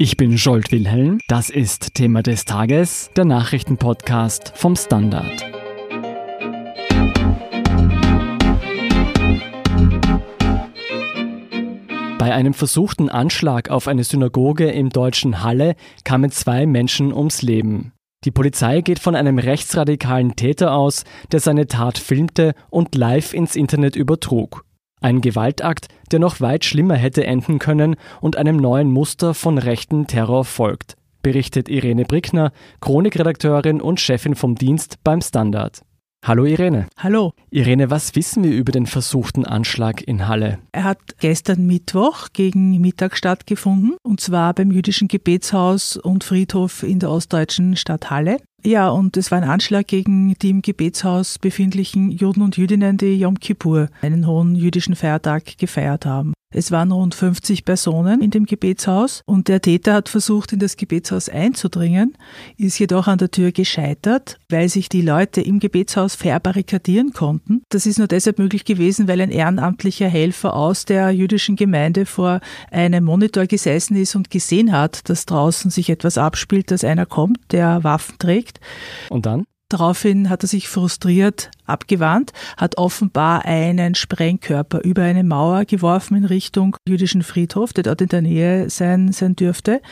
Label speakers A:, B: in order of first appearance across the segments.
A: Ich bin Jolt Wilhelm. Das ist Thema des Tages, der Nachrichtenpodcast vom Standard. Bei einem versuchten Anschlag auf eine Synagoge im deutschen Halle kamen zwei Menschen ums Leben. Die Polizei geht von einem rechtsradikalen Täter aus, der seine Tat filmte und live ins Internet übertrug. Ein Gewaltakt, der noch weit schlimmer hätte enden können und einem neuen Muster von rechten Terror folgt, berichtet Irene Brickner, Chronikredakteurin und Chefin vom Dienst beim Standard. Hallo Irene.
B: Hallo.
A: Irene, was wissen wir über den versuchten Anschlag in Halle?
B: Er hat gestern Mittwoch gegen Mittag stattgefunden, und zwar beim jüdischen Gebetshaus und Friedhof in der ostdeutschen Stadt Halle. Ja, und es war ein Anschlag gegen die im Gebetshaus befindlichen Juden und Jüdinnen, die Yom Kippur, einen hohen jüdischen Feiertag, gefeiert haben. Es waren rund 50 Personen in dem Gebetshaus und der Täter hat versucht, in das Gebetshaus einzudringen, ist jedoch an der Tür gescheitert, weil sich die Leute im Gebetshaus verbarrikadieren konnten. Das ist nur deshalb möglich gewesen, weil ein ehrenamtlicher Helfer aus der jüdischen Gemeinde vor einem Monitor gesessen ist und gesehen hat, dass draußen sich etwas abspielt, dass einer kommt, der Waffen trägt.
A: Und dann?
B: Daraufhin hat er sich frustriert abgewandt, hat offenbar einen Sprengkörper über eine Mauer geworfen in Richtung jüdischen Friedhof, der dort in der Nähe sein, sein dürfte.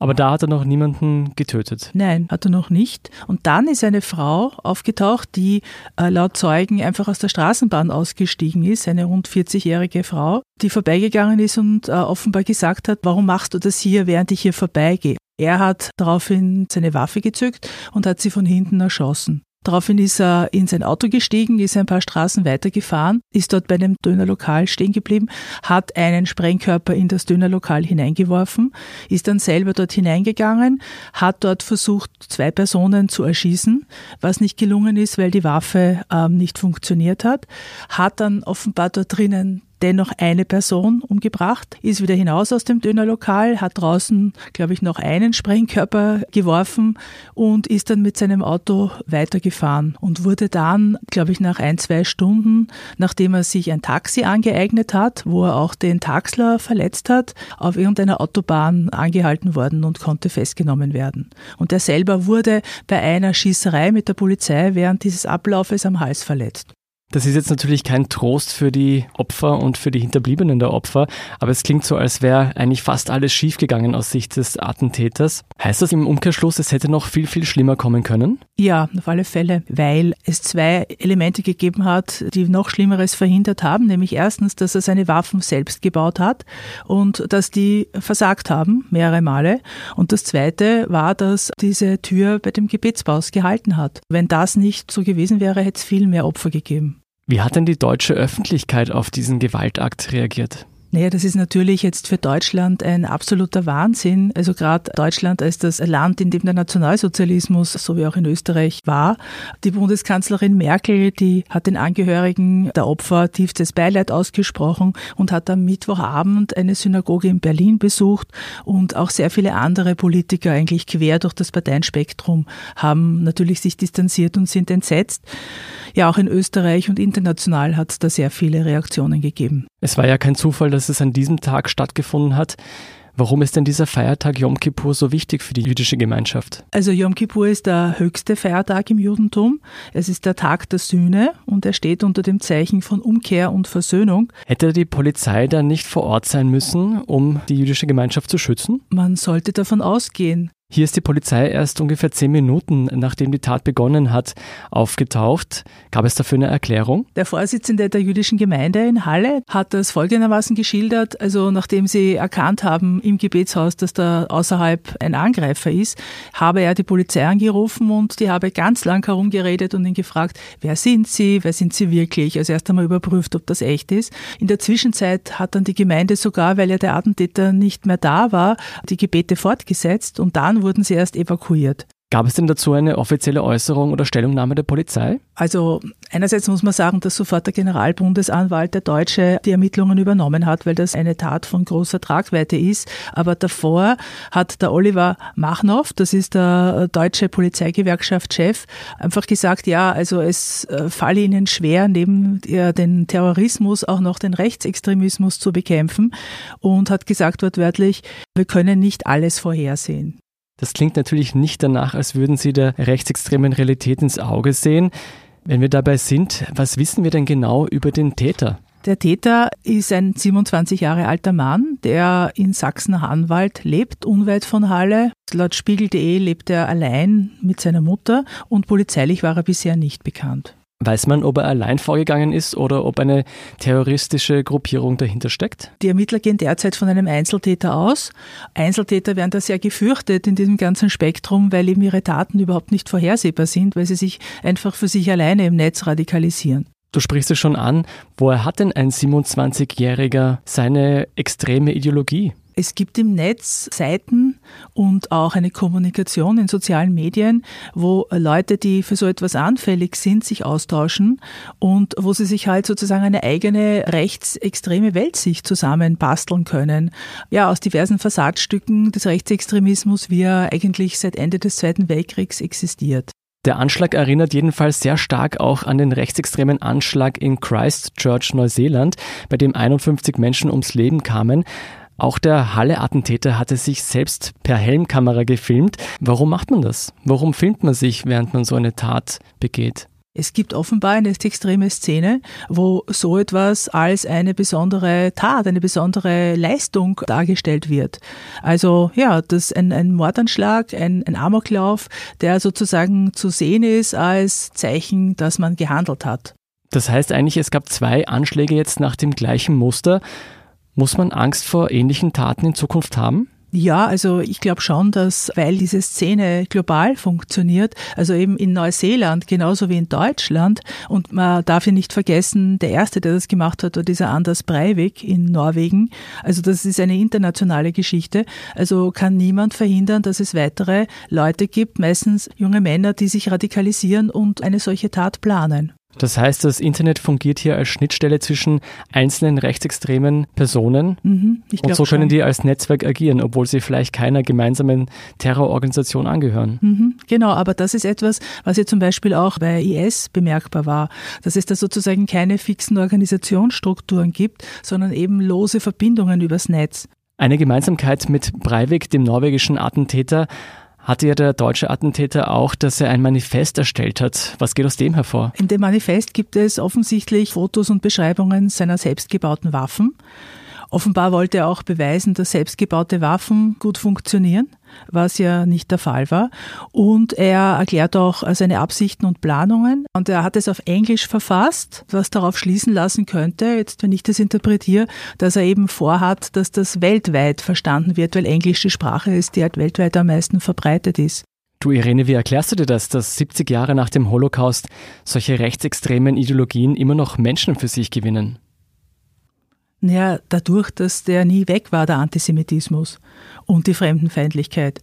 A: Aber da hat er noch niemanden getötet?
B: Nein, hat er noch nicht. Und dann ist eine Frau aufgetaucht, die äh, laut Zeugen einfach aus der Straßenbahn ausgestiegen ist, eine rund 40-jährige Frau, die vorbeigegangen ist und äh, offenbar gesagt hat, warum machst du das hier, während ich hier vorbeigehe? Er hat daraufhin seine Waffe gezückt und hat sie von hinten erschossen. Daraufhin ist er in sein Auto gestiegen, ist ein paar Straßen weitergefahren, ist dort bei einem Dönerlokal stehen geblieben, hat einen Sprengkörper in das Dönerlokal hineingeworfen, ist dann selber dort hineingegangen, hat dort versucht, zwei Personen zu erschießen, was nicht gelungen ist, weil die Waffe ähm, nicht funktioniert hat, hat dann offenbar dort drinnen dennoch eine Person umgebracht, ist wieder hinaus aus dem Dönerlokal, hat draußen, glaube ich, noch einen Sprengkörper geworfen und ist dann mit seinem Auto weitergefahren und wurde dann, glaube ich, nach ein, zwei Stunden, nachdem er sich ein Taxi angeeignet hat, wo er auch den Taxler verletzt hat, auf irgendeiner Autobahn angehalten worden und konnte festgenommen werden. Und er selber wurde bei einer Schießerei mit der Polizei während dieses Ablaufes am Hals verletzt.
A: Das ist jetzt natürlich kein Trost für die Opfer und für die Hinterbliebenen der Opfer, aber es klingt so, als wäre eigentlich fast alles schiefgegangen aus Sicht des Attentäters. Heißt das im Umkehrschluss, es hätte noch viel, viel schlimmer kommen können?
B: Ja, auf alle Fälle, weil es zwei Elemente gegeben hat, die noch Schlimmeres verhindert haben, nämlich erstens, dass er seine Waffen selbst gebaut hat und dass die versagt haben, mehrere Male. Und das zweite war, dass diese Tür bei dem Gebetsbaus gehalten hat. Wenn das nicht so gewesen wäre, hätte es viel mehr Opfer gegeben.
A: Wie hat denn die deutsche Öffentlichkeit auf diesen Gewaltakt reagiert?
B: Naja, das ist natürlich jetzt für Deutschland ein absoluter Wahnsinn. Also gerade Deutschland als das Land, in dem der Nationalsozialismus, so wie auch in Österreich, war. Die Bundeskanzlerin Merkel, die hat den Angehörigen der Opfer tiefstes Beileid ausgesprochen und hat am Mittwochabend eine Synagoge in Berlin besucht und auch sehr viele andere Politiker eigentlich quer durch das Parteienspektrum haben natürlich sich distanziert und sind entsetzt. Ja, auch in Österreich und international hat es da sehr viele Reaktionen gegeben.
A: Es war ja kein Zufall, dass es an diesem Tag stattgefunden hat. Warum ist denn dieser Feiertag Yom Kippur so wichtig für die jüdische Gemeinschaft?
B: Also Yom Kippur ist der höchste Feiertag im Judentum. Es ist der Tag der Sühne und er steht unter dem Zeichen von Umkehr und Versöhnung.
A: Hätte die Polizei dann nicht vor Ort sein müssen, um die jüdische Gemeinschaft zu schützen?
B: Man sollte davon ausgehen.
A: Hier ist die Polizei erst ungefähr zehn Minuten, nachdem die Tat begonnen hat, aufgetaucht. Gab es dafür eine Erklärung?
B: Der Vorsitzende der jüdischen Gemeinde in Halle hat das folgendermaßen geschildert. Also nachdem sie erkannt haben im Gebetshaus, dass da außerhalb ein Angreifer ist, habe er die Polizei angerufen und die habe ganz lang herumgeredet und ihn gefragt, wer sind Sie, wer sind Sie wirklich? Also erst einmal überprüft, ob das echt ist. In der Zwischenzeit hat dann die Gemeinde sogar, weil ja der Attentäter nicht mehr da war, die Gebete fortgesetzt und dann wurden sie erst evakuiert.
A: Gab es denn dazu eine offizielle Äußerung oder Stellungnahme der Polizei?
B: Also einerseits muss man sagen, dass sofort der Generalbundesanwalt der Deutsche die Ermittlungen übernommen hat, weil das eine Tat von großer Tragweite ist. Aber davor hat der Oliver Machnow, das ist der deutsche Polizeigewerkschaftschef, einfach gesagt, ja, also es äh, falle ihnen schwer, neben den Terrorismus auch noch den Rechtsextremismus zu bekämpfen und hat gesagt wortwörtlich, wir können nicht alles vorhersehen.
A: Das klingt natürlich nicht danach, als würden Sie der rechtsextremen Realität ins Auge sehen. Wenn wir dabei sind, was wissen wir denn genau über den Täter?
B: Der Täter ist ein 27 Jahre alter Mann, der in Sachsen-Anwalt lebt, unweit von Halle. Laut Spiegel.de lebt er allein mit seiner Mutter und polizeilich war er bisher nicht bekannt.
A: Weiß man, ob er allein vorgegangen ist oder ob eine terroristische Gruppierung dahinter steckt?
B: Die Ermittler gehen derzeit von einem Einzeltäter aus. Einzeltäter werden da sehr gefürchtet in diesem ganzen Spektrum, weil eben ihre Taten überhaupt nicht vorhersehbar sind, weil sie sich einfach für sich alleine im Netz radikalisieren.
A: Du sprichst es schon an. Woher hat denn ein 27-Jähriger seine extreme Ideologie?
B: Es gibt im Netz Seiten und auch eine Kommunikation in sozialen Medien, wo Leute, die für so etwas anfällig sind, sich austauschen und wo sie sich halt sozusagen eine eigene rechtsextreme Weltsicht zusammenbasteln können. Ja, aus diversen Fassadstücken des Rechtsextremismus, wie er eigentlich seit Ende des Zweiten Weltkriegs existiert.
A: Der Anschlag erinnert jedenfalls sehr stark auch an den rechtsextremen Anschlag in Christchurch, Neuseeland, bei dem 51 Menschen ums Leben kamen. Auch der Halle-Attentäter hatte sich selbst per Helmkamera gefilmt. Warum macht man das? Warum filmt man sich, während man so eine Tat begeht?
B: Es gibt offenbar eine extreme Szene, wo so etwas als eine besondere Tat, eine besondere Leistung dargestellt wird. Also ja, das ein, ein Mordanschlag, ein, ein Amoklauf, der sozusagen zu sehen ist als Zeichen, dass man gehandelt hat.
A: Das heißt eigentlich, es gab zwei Anschläge jetzt nach dem gleichen Muster. Muss man Angst vor ähnlichen Taten in Zukunft haben?
B: Ja, also ich glaube schon, dass, weil diese Szene global funktioniert, also eben in Neuseeland genauso wie in Deutschland, und man darf ja nicht vergessen, der erste, der das gemacht hat, war dieser Anders Breivik in Norwegen. Also das ist eine internationale Geschichte. Also kann niemand verhindern, dass es weitere Leute gibt, meistens junge Männer, die sich radikalisieren und eine solche Tat planen.
A: Das heißt, das Internet fungiert hier als Schnittstelle zwischen einzelnen rechtsextremen Personen mhm, und so können schon. die als Netzwerk agieren, obwohl sie vielleicht keiner gemeinsamen Terrororganisation angehören.
B: Mhm, genau, aber das ist etwas, was ja zum Beispiel auch bei IS bemerkbar war, dass es da sozusagen keine fixen Organisationsstrukturen gibt, sondern eben lose Verbindungen übers Netz.
A: Eine Gemeinsamkeit mit Breivik, dem norwegischen Attentäter, hatte ja der deutsche Attentäter auch, dass er ein Manifest erstellt hat. Was geht aus dem hervor?
B: In dem Manifest gibt es offensichtlich Fotos und Beschreibungen seiner selbstgebauten Waffen. Offenbar wollte er auch beweisen, dass selbstgebaute Waffen gut funktionieren, was ja nicht der Fall war. Und er erklärt auch seine Absichten und Planungen. Und er hat es auf Englisch verfasst, was darauf schließen lassen könnte, jetzt wenn ich das interpretiere, dass er eben vorhat, dass das weltweit verstanden wird, weil Englisch die Sprache ist, die halt weltweit am meisten verbreitet ist.
A: Du Irene, wie erklärst du dir das, dass 70 Jahre nach dem Holocaust solche rechtsextremen Ideologien immer noch Menschen für sich gewinnen?
B: Naja, dadurch, dass der nie weg war, der Antisemitismus und die Fremdenfeindlichkeit.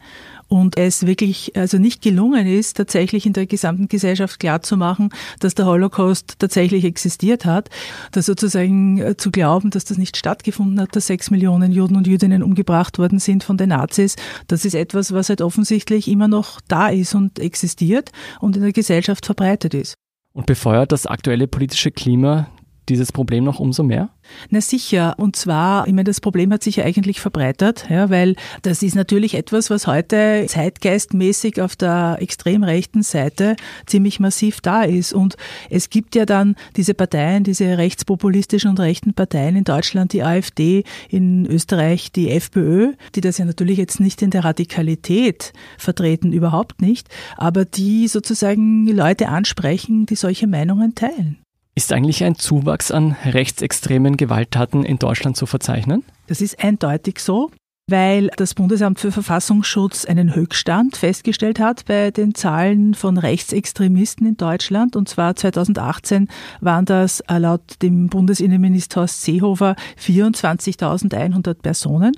B: Und es wirklich also nicht gelungen ist, tatsächlich in der gesamten Gesellschaft klarzumachen, dass der Holocaust tatsächlich existiert hat, dass sozusagen äh, zu glauben, dass das nicht stattgefunden hat, dass sechs Millionen Juden und Jüdinnen umgebracht worden sind von den Nazis, das ist etwas, was halt offensichtlich immer noch da ist und existiert und in der Gesellschaft verbreitet ist.
A: Und befeuert das aktuelle politische Klima dieses Problem noch umso mehr?
B: Na sicher. Und zwar, ich meine, das Problem hat sich ja eigentlich verbreitert, ja, weil das ist natürlich etwas, was heute zeitgeistmäßig auf der extrem rechten Seite ziemlich massiv da ist. Und es gibt ja dann diese Parteien, diese rechtspopulistischen und rechten Parteien in Deutschland, die AfD, in Österreich die FPÖ, die das ja natürlich jetzt nicht in der Radikalität vertreten, überhaupt nicht, aber die sozusagen Leute ansprechen, die solche Meinungen teilen.
A: Ist eigentlich ein Zuwachs an rechtsextremen Gewalttaten in Deutschland zu verzeichnen?
B: Das ist eindeutig so. Weil das Bundesamt für Verfassungsschutz einen Höchststand festgestellt hat bei den Zahlen von Rechtsextremisten in Deutschland. Und zwar 2018 waren das äh, laut dem Bundesinnenminister Horst Seehofer 24.100 Personen.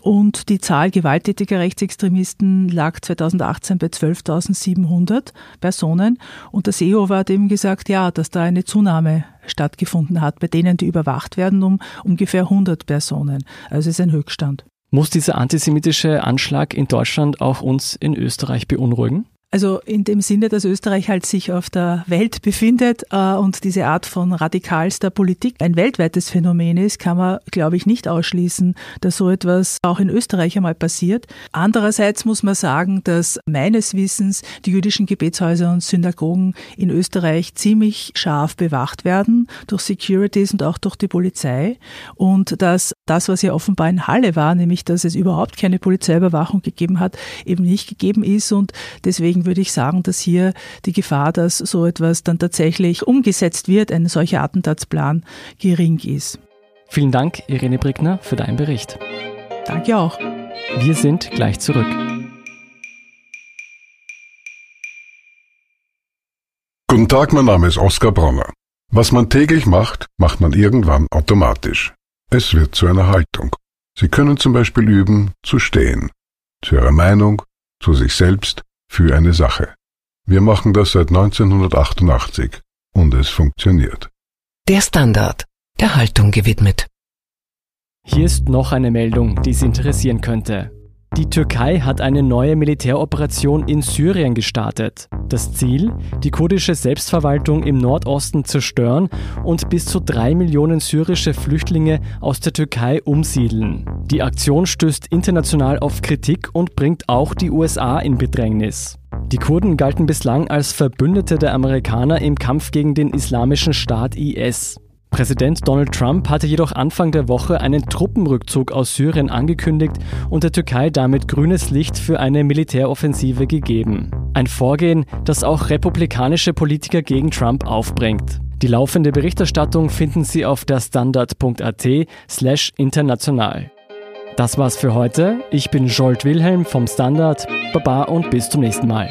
B: Und die Zahl gewalttätiger Rechtsextremisten lag 2018 bei 12.700 Personen. Und der Seehofer hat eben gesagt, ja, dass da eine Zunahme stattgefunden hat, bei denen, die überwacht werden, um ungefähr 100 Personen. Also es ist ein Höchststand.
A: Muss dieser antisemitische Anschlag in Deutschland auch uns in Österreich beunruhigen?
B: Also in dem Sinne, dass Österreich halt sich auf der Welt befindet äh, und diese Art von radikalster Politik ein weltweites Phänomen ist, kann man, glaube ich, nicht ausschließen, dass so etwas auch in Österreich einmal passiert. Andererseits muss man sagen, dass meines Wissens die jüdischen Gebetshäuser und Synagogen in Österreich ziemlich scharf bewacht werden durch Securities und auch durch die Polizei und dass das, was ja offenbar in Halle war, nämlich dass es überhaupt keine Polizeiüberwachung gegeben hat, eben nicht gegeben ist und deswegen deswegen würde ich sagen, dass hier die Gefahr, dass so etwas dann tatsächlich umgesetzt wird, ein solcher Attentatsplan, gering ist.
A: Vielen Dank, Irene Brickner, für deinen Bericht.
B: Danke auch.
A: Wir sind gleich zurück.
C: Guten Tag, mein Name ist Oskar Bronner. Was man täglich macht, macht man irgendwann automatisch. Es wird zu einer Haltung. Sie können zum Beispiel üben, zu stehen. Zu Ihrer Meinung, zu sich selbst, für eine Sache. Wir machen das seit 1988 und es funktioniert.
D: Der Standard, der Haltung gewidmet.
A: Hier ist noch eine Meldung, die Sie interessieren könnte. Die Türkei hat eine neue Militäroperation in Syrien gestartet. Das Ziel, die kurdische Selbstverwaltung im Nordosten zerstören und bis zu drei Millionen syrische Flüchtlinge aus der Türkei umsiedeln. Die Aktion stößt international auf Kritik und bringt auch die USA in Bedrängnis. Die Kurden galten bislang als Verbündete der Amerikaner im Kampf gegen den islamischen Staat IS. Präsident Donald Trump hatte jedoch Anfang der Woche einen Truppenrückzug aus Syrien angekündigt und der Türkei damit grünes Licht für eine Militäroffensive gegeben. Ein Vorgehen, das auch republikanische Politiker gegen Trump aufbringt. Die laufende Berichterstattung finden Sie auf der Standard.at slash international. Das war's für heute. Ich bin Jolt Wilhelm vom Standard. Baba und bis zum nächsten Mal.